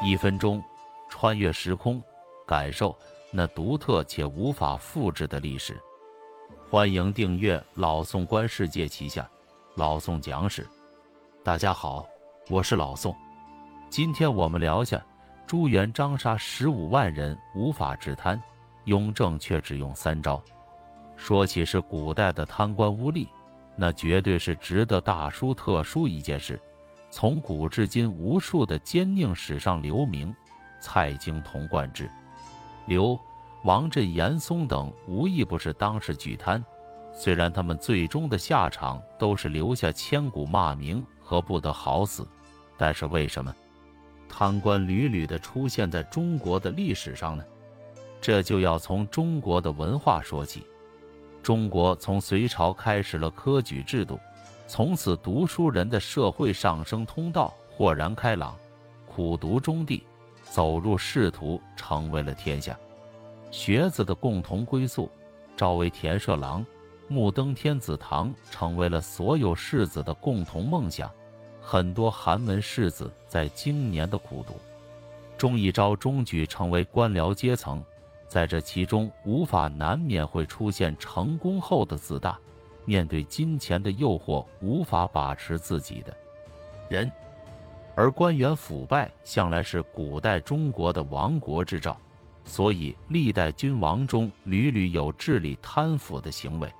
一分钟，穿越时空，感受那独特且无法复制的历史。欢迎订阅老宋观世界旗下老宋讲史。大家好，我是老宋。今天我们聊下朱元璋杀十五万人无法治贪，雍正却只用三招。说起是古代的贪官污吏，那绝对是值得大书特书一件事。从古至今，无数的奸佞史上留名，蔡京、童贯之、刘、王振、严嵩等，无一不是当世巨贪。虽然他们最终的下场都是留下千古骂名和不得好死，但是为什么贪官屡屡的出现在中国的历史上呢？这就要从中国的文化说起。中国从隋朝开始了科举制度。从此，读书人的社会上升通道豁然开朗，苦读中地，走入仕途，成为了天下学子的共同归宿。朝为田舍郎，暮登天子堂，成为了所有士子的共同梦想。很多寒门士子在经年的苦读中，一朝中举，成为官僚阶层。在这其中，无法难免会出现成功后的自大。面对金钱的诱惑，无法把持自己的人，而官员腐败向来是古代中国的亡国之兆，所以历代君王中屡屡有治理贪腐的行为。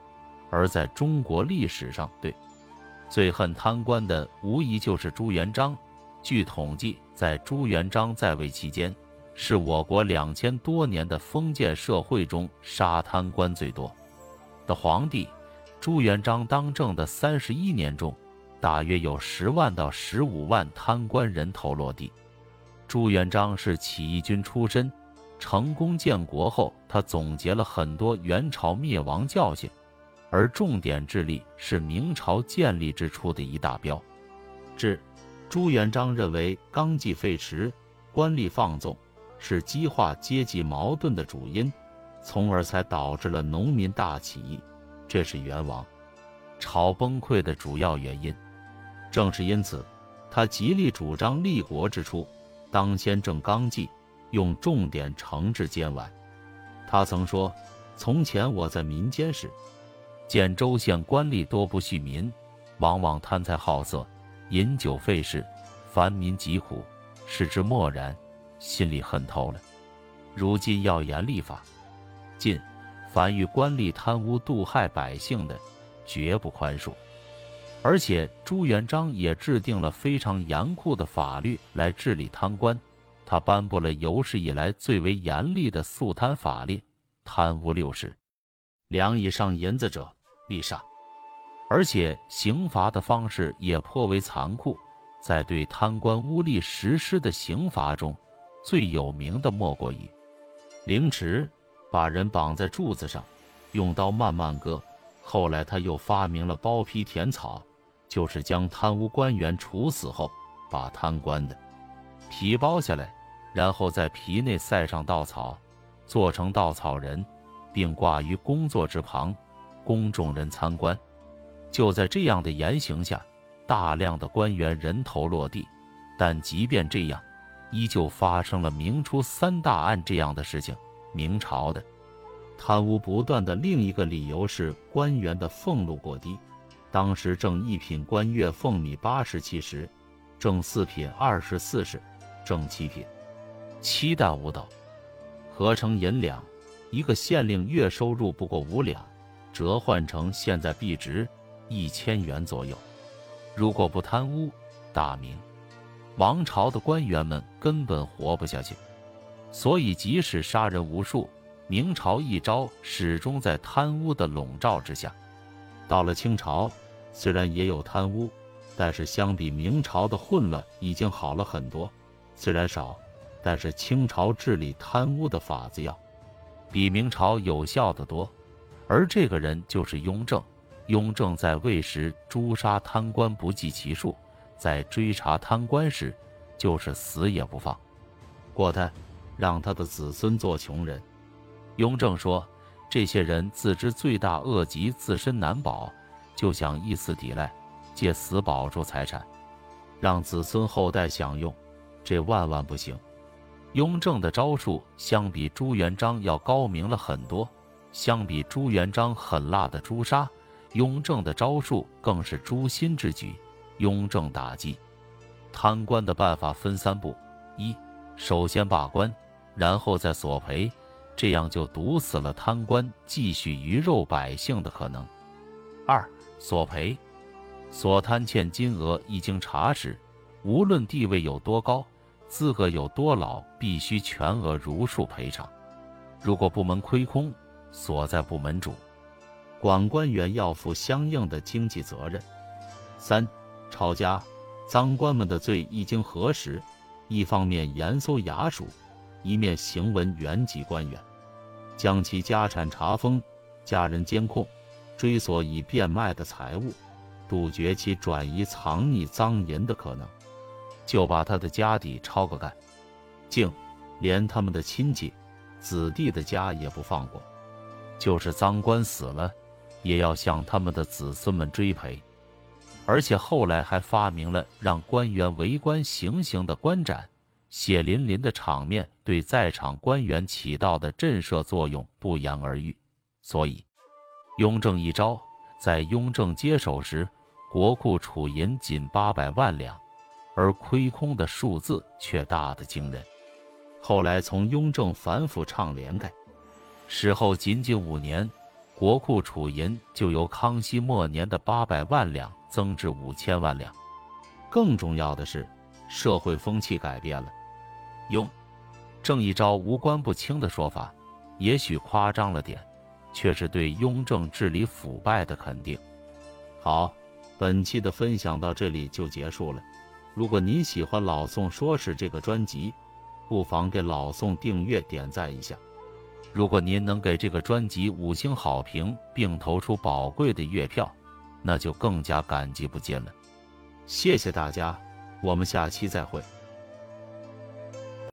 而在中国历史上，对最恨贪官的无疑就是朱元璋。据统计，在朱元璋在位期间，是我国两千多年的封建社会中杀贪官最多的皇帝。朱元璋当政的三十一年中，大约有十万到十五万贪官人头落地。朱元璋是起义军出身，成功建国后，他总结了很多元朝灭亡教训，而重点治理是明朝建立之初的一大标志。朱元璋认为纲纪废弛、官吏放纵是激化阶级矛盾的主因，从而才导致了农民大起义。这是元王朝崩溃的主要原因。正是因此，他极力主张立国之初当先正纲纪，用重点惩治奸顽。他曾说：“从前我在民间时，见州县官吏多不恤民，往往贪财好色，饮酒费事，凡民疾苦，使之漠然，心里恨透了。如今要严立法，禁。”凡遇官吏贪污妒害百姓的，绝不宽恕。而且朱元璋也制定了非常严酷的法律来治理贪官。他颁布了有史以来最为严厉的肃贪法令：贪污六十两以上银子者，必杀。而且刑罚的方式也颇为残酷。在对贪官污吏实施的刑罚中，最有名的莫过于凌迟。把人绑在柱子上，用刀慢慢割。后来他又发明了剥皮填草，就是将贪污官员处死后，把贪官的皮剥下来，然后在皮内塞上稻草，做成稻草人，并挂于工作之旁，供众人参观。就在这样的严刑下，大量的官员人头落地。但即便这样，依旧发生了明初三大案这样的事情。明朝的贪污不断的另一个理由是官员的俸禄过低。当时正一品官月俸米八十七石，正四品二十四石，正七品七担五斗，合成银两。一个县令月收入不过五两，折换成现在币值一千元左右。如果不贪污，大明王朝的官员们根本活不下去。所以，即使杀人无数，明朝一朝始终在贪污的笼罩之下。到了清朝，虽然也有贪污，但是相比明朝的混乱已经好了很多。虽然少，但是清朝治理贪污的法子要比明朝有效的多。而这个人就是雍正。雍正在位时诛杀贪官不计其数，在追查贪官时，就是死也不放过他。让他的子孙做穷人。雍正说：“这些人自知罪大恶极，自身难保，就想以死抵赖，借死保住财产，让子孙后代享用，这万万不行。雍正的招数相比朱元璋要高明了很多，相比朱元璋狠辣的诛杀，雍正的招数更是诛心之举。雍正打击贪官的办法分三步：一、首先罢官，然后再索赔，这样就堵死了贪官继续鱼肉百姓的可能；二、索赔，所贪欠金额一经查实，无论地位有多高。资格有多老，必须全额如数赔偿。如果部门亏空，所在部门主管官员要负相应的经济责任。三、抄家，赃官们的罪一经核实，一方面严搜衙署，一面行文原籍官员，将其家产查封，家人监控，追索已变卖的财物，杜绝其转移藏匿赃银的可能。就把他的家底抄个干净，连他们的亲戚、子弟的家也不放过。就是赃官死了，也要向他们的子孙们追赔。而且后来还发明了让官员围观行刑的官斩，血淋淋的场面对在场官员起到的震慑作用不言而喻。所以，雍正一招，在雍正接手时，国库储银仅八百万两。而亏空的数字却大得惊人。后来从雍正反腐倡廉改，事后仅仅五年，国库储银就由康熙末年的八百万两增至五千万两。更重要的是，社会风气改变了。雍正一招无官不清的说法，也许夸张了点，却是对雍正治理腐败的肯定。好，本期的分享到这里就结束了。如果您喜欢老宋说事这个专辑，不妨给老宋订阅点赞一下。如果您能给这个专辑五星好评，并投出宝贵的月票，那就更加感激不尽了。谢谢大家，我们下期再会。